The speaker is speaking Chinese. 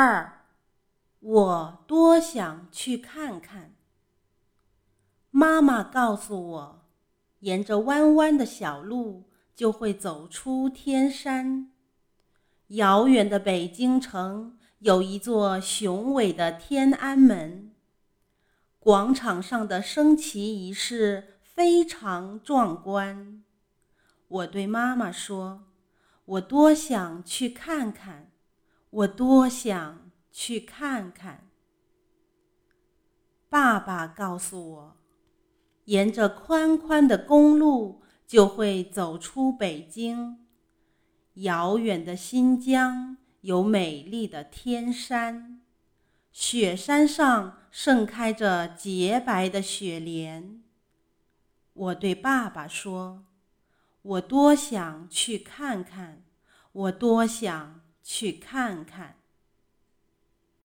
二，我多想去看看。妈妈告诉我，沿着弯弯的小路就会走出天山。遥远的北京城有一座雄伟的天安门，广场上的升旗仪式非常壮观。我对妈妈说：“我多想去看看。”我多想去看看。爸爸告诉我，沿着宽宽的公路就会走出北京。遥远的新疆有美丽的天山，雪山上盛开着洁白的雪莲。我对爸爸说：“我多想去看看。”我多想。去看看。